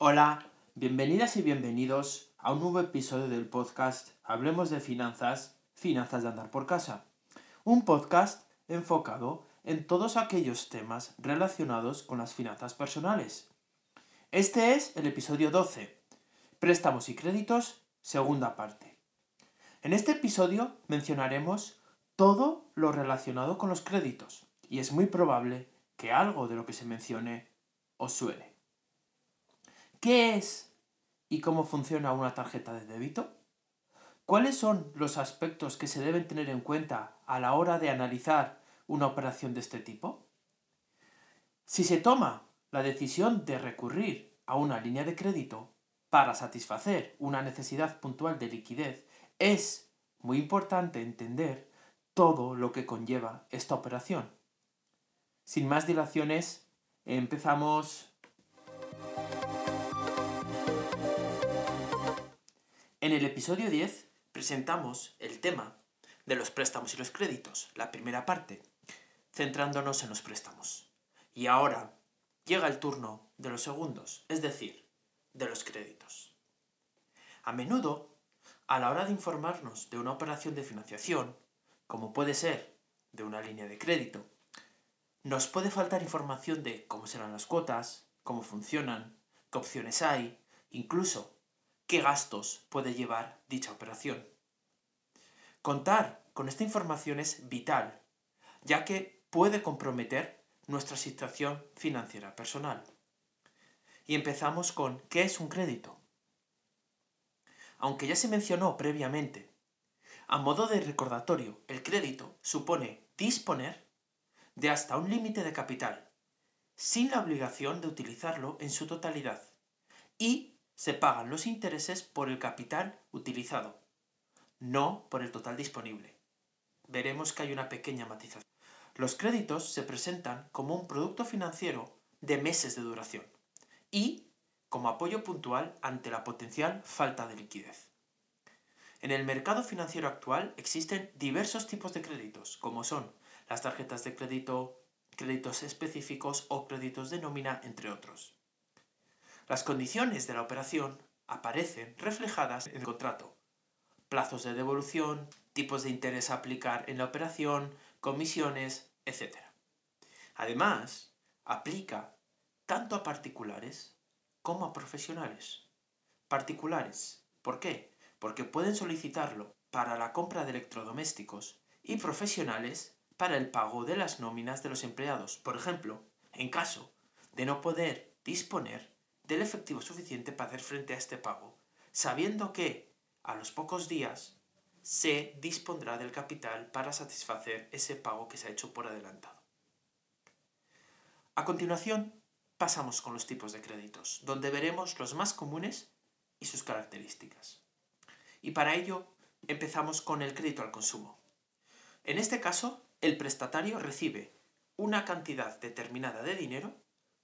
Hola, bienvenidas y bienvenidos a un nuevo episodio del podcast Hablemos de Finanzas, Finanzas de Andar por Casa. Un podcast enfocado en todos aquellos temas relacionados con las finanzas personales. Este es el episodio 12, Préstamos y créditos, segunda parte. En este episodio mencionaremos todo lo relacionado con los créditos y es muy probable que algo de lo que se mencione os suene. ¿Qué es y cómo funciona una tarjeta de débito? ¿Cuáles son los aspectos que se deben tener en cuenta a la hora de analizar una operación de este tipo? Si se toma la decisión de recurrir a una línea de crédito para satisfacer una necesidad puntual de liquidez, es muy importante entender todo lo que conlleva esta operación. Sin más dilaciones, empezamos En el episodio 10 presentamos el tema de los préstamos y los créditos, la primera parte, centrándonos en los préstamos. Y ahora llega el turno de los segundos, es decir, de los créditos. A menudo, a la hora de informarnos de una operación de financiación, como puede ser de una línea de crédito, nos puede faltar información de cómo serán las cuotas, cómo funcionan, qué opciones hay, incluso qué gastos puede llevar dicha operación. Contar con esta información es vital, ya que puede comprometer nuestra situación financiera personal. Y empezamos con ¿qué es un crédito? Aunque ya se mencionó previamente, a modo de recordatorio, el crédito supone disponer de hasta un límite de capital, sin la obligación de utilizarlo en su totalidad, y se pagan los intereses por el capital utilizado, no por el total disponible. Veremos que hay una pequeña matización. Los créditos se presentan como un producto financiero de meses de duración y como apoyo puntual ante la potencial falta de liquidez. En el mercado financiero actual existen diversos tipos de créditos, como son las tarjetas de crédito, créditos específicos o créditos de nómina, entre otros. Las condiciones de la operación aparecen reflejadas en el contrato. Plazos de devolución, tipos de interés a aplicar en la operación, comisiones, etc. Además, aplica tanto a particulares como a profesionales. Particulares, ¿por qué? Porque pueden solicitarlo para la compra de electrodomésticos y profesionales para el pago de las nóminas de los empleados. Por ejemplo, en caso de no poder disponer del efectivo suficiente para hacer frente a este pago, sabiendo que a los pocos días se dispondrá del capital para satisfacer ese pago que se ha hecho por adelantado. A continuación, pasamos con los tipos de créditos, donde veremos los más comunes y sus características. Y para ello empezamos con el crédito al consumo. En este caso, el prestatario recibe una cantidad determinada de dinero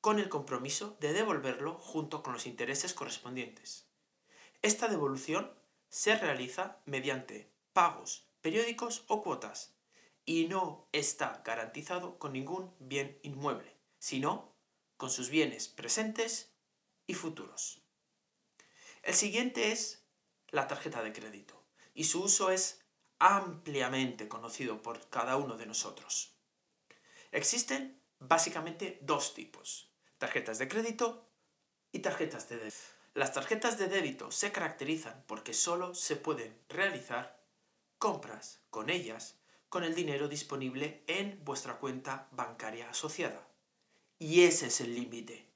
con el compromiso de devolverlo junto con los intereses correspondientes. Esta devolución se realiza mediante pagos periódicos o cuotas y no está garantizado con ningún bien inmueble, sino con sus bienes presentes y futuros. El siguiente es la tarjeta de crédito y su uso es ampliamente conocido por cada uno de nosotros. Existen básicamente dos tipos, tarjetas de crédito y tarjetas de débito. Las tarjetas de débito se caracterizan porque solo se pueden realizar compras con ellas con el dinero disponible en vuestra cuenta bancaria asociada. Y ese es el límite.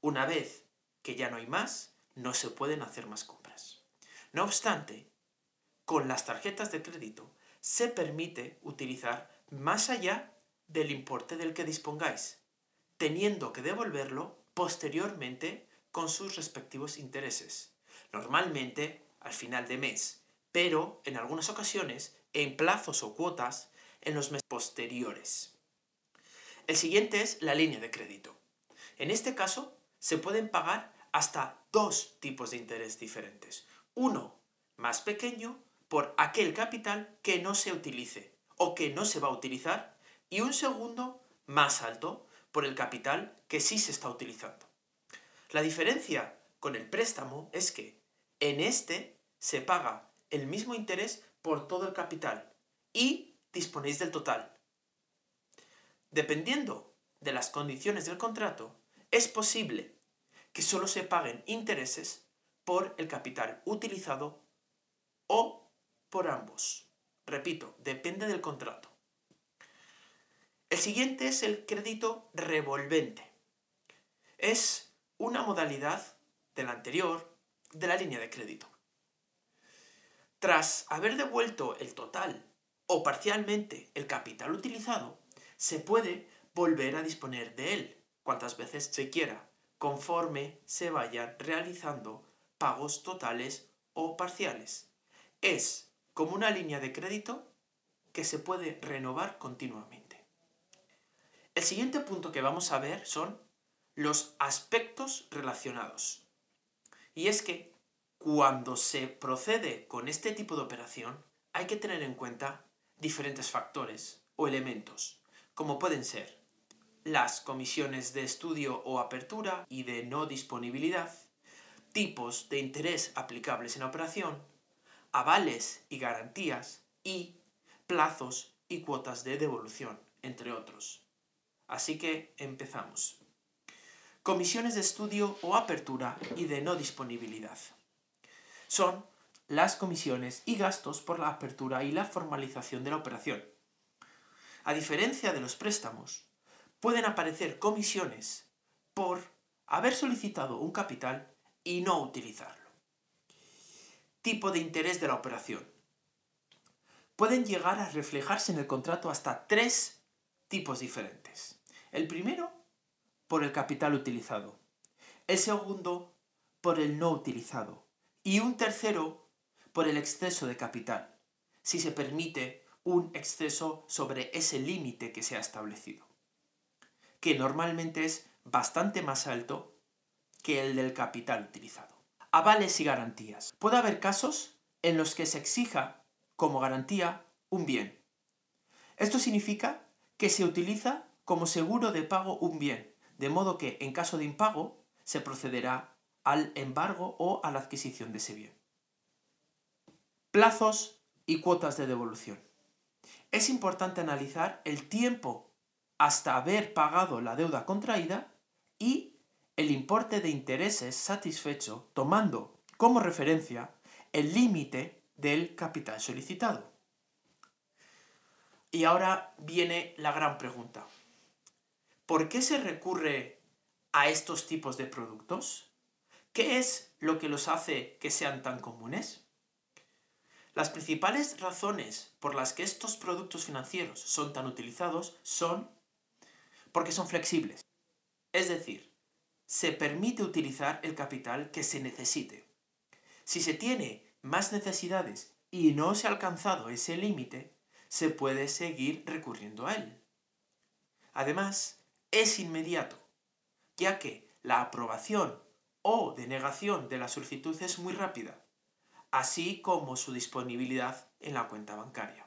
Una vez que ya no hay más, no se pueden hacer más compras. No obstante, con las tarjetas de crédito se permite utilizar más allá del importe del que dispongáis teniendo que devolverlo posteriormente con sus respectivos intereses, normalmente al final de mes, pero en algunas ocasiones en plazos o cuotas en los meses posteriores. El siguiente es la línea de crédito. En este caso se pueden pagar hasta dos tipos de interés diferentes. Uno más pequeño por aquel capital que no se utilice o que no se va a utilizar y un segundo más alto por el capital que sí se está utilizando. La diferencia con el préstamo es que en este se paga el mismo interés por todo el capital y disponéis del total. Dependiendo de las condiciones del contrato, es posible que solo se paguen intereses por el capital utilizado o por ambos. Repito, depende del contrato. El siguiente es el crédito revolvente. Es una modalidad de la anterior de la línea de crédito. Tras haber devuelto el total o parcialmente el capital utilizado, se puede volver a disponer de él cuantas veces se quiera, conforme se vayan realizando pagos totales o parciales. Es como una línea de crédito que se puede renovar continuamente. El siguiente punto que vamos a ver son los aspectos relacionados. Y es que cuando se procede con este tipo de operación hay que tener en cuenta diferentes factores o elementos, como pueden ser las comisiones de estudio o apertura y de no disponibilidad, tipos de interés aplicables en la operación, avales y garantías y plazos y cuotas de devolución, entre otros. Así que empezamos. Comisiones de estudio o apertura y de no disponibilidad. Son las comisiones y gastos por la apertura y la formalización de la operación. A diferencia de los préstamos, pueden aparecer comisiones por haber solicitado un capital y no utilizarlo. Tipo de interés de la operación. Pueden llegar a reflejarse en el contrato hasta tres tipos diferentes. El primero, por el capital utilizado. El segundo, por el no utilizado. Y un tercero, por el exceso de capital, si se permite un exceso sobre ese límite que se ha establecido que normalmente es bastante más alto que el del capital utilizado. Avales y garantías. Puede haber casos en los que se exija como garantía un bien. Esto significa que se utiliza como seguro de pago un bien, de modo que en caso de impago se procederá al embargo o a la adquisición de ese bien. Plazos y cuotas de devolución. Es importante analizar el tiempo hasta haber pagado la deuda contraída y el importe de intereses satisfecho tomando como referencia el límite del capital solicitado. Y ahora viene la gran pregunta. ¿Por qué se recurre a estos tipos de productos? ¿Qué es lo que los hace que sean tan comunes? Las principales razones por las que estos productos financieros son tan utilizados son porque son flexibles. Es decir, se permite utilizar el capital que se necesite. Si se tiene más necesidades y no se ha alcanzado ese límite, se puede seguir recurriendo a él. Además, es inmediato, ya que la aprobación o denegación de la solicitud es muy rápida, así como su disponibilidad en la cuenta bancaria.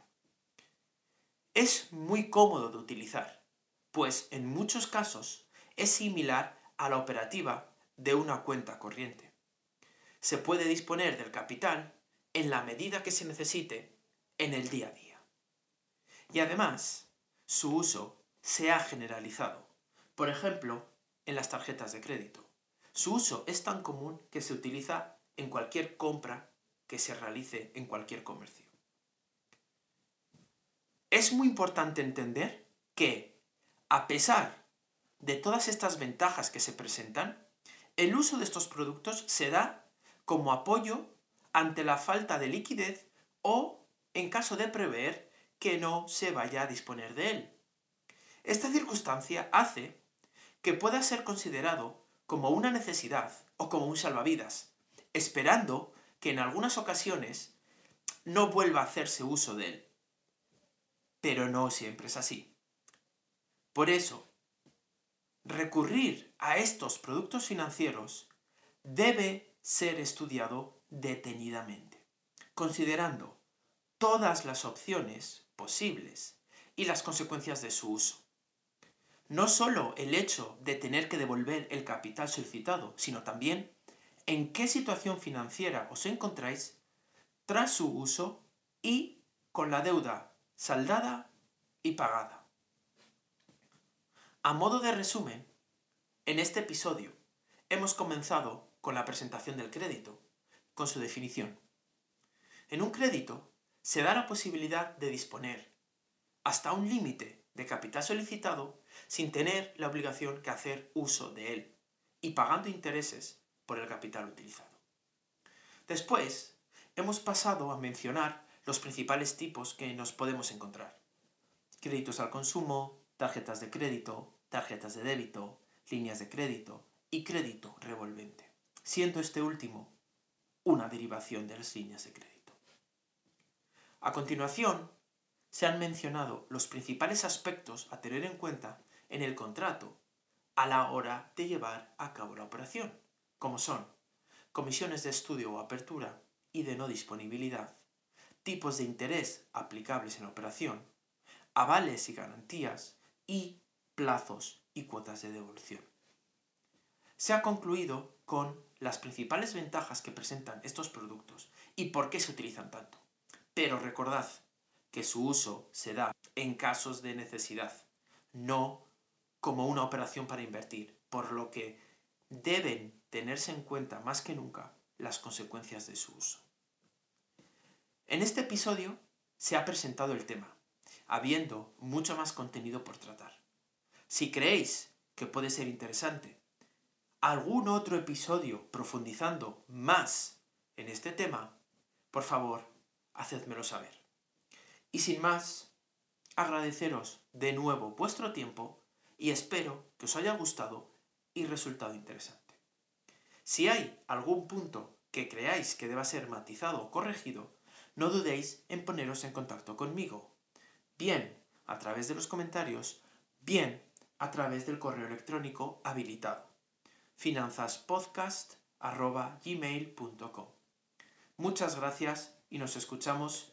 Es muy cómodo de utilizar pues en muchos casos es similar a la operativa de una cuenta corriente. Se puede disponer del capital en la medida que se necesite en el día a día. Y además, su uso se ha generalizado. Por ejemplo, en las tarjetas de crédito. Su uso es tan común que se utiliza en cualquier compra que se realice en cualquier comercio. Es muy importante entender que a pesar de todas estas ventajas que se presentan, el uso de estos productos se da como apoyo ante la falta de liquidez o en caso de prever que no se vaya a disponer de él. Esta circunstancia hace que pueda ser considerado como una necesidad o como un salvavidas, esperando que en algunas ocasiones no vuelva a hacerse uso de él. Pero no siempre es así. Por eso, recurrir a estos productos financieros debe ser estudiado detenidamente, considerando todas las opciones posibles y las consecuencias de su uso. No solo el hecho de tener que devolver el capital solicitado, sino también en qué situación financiera os encontráis tras su uso y con la deuda saldada y pagada. A modo de resumen, en este episodio hemos comenzado con la presentación del crédito, con su definición. En un crédito se da la posibilidad de disponer hasta un límite de capital solicitado sin tener la obligación que hacer uso de él y pagando intereses por el capital utilizado. Después, hemos pasado a mencionar los principales tipos que nos podemos encontrar. Créditos al consumo, tarjetas de crédito, tarjetas de débito, líneas de crédito y crédito revolvente, siendo este último una derivación de las líneas de crédito. A continuación, se han mencionado los principales aspectos a tener en cuenta en el contrato a la hora de llevar a cabo la operación, como son comisiones de estudio o apertura y de no disponibilidad, tipos de interés aplicables en operación, avales y garantías y plazos y cuotas de devolución. Se ha concluido con las principales ventajas que presentan estos productos y por qué se utilizan tanto. Pero recordad que su uso se da en casos de necesidad, no como una operación para invertir, por lo que deben tenerse en cuenta más que nunca las consecuencias de su uso. En este episodio se ha presentado el tema, habiendo mucho más contenido por tratar. Si creéis que puede ser interesante algún otro episodio profundizando más en este tema, por favor, hacedmelo saber. Y sin más, agradeceros de nuevo vuestro tiempo y espero que os haya gustado y resultado interesante. Si hay algún punto que creáis que deba ser matizado o corregido, no dudéis en poneros en contacto conmigo, bien a través de los comentarios, bien a través del correo electrónico habilitado finanzaspodcast.gmail.com Muchas gracias y nos escuchamos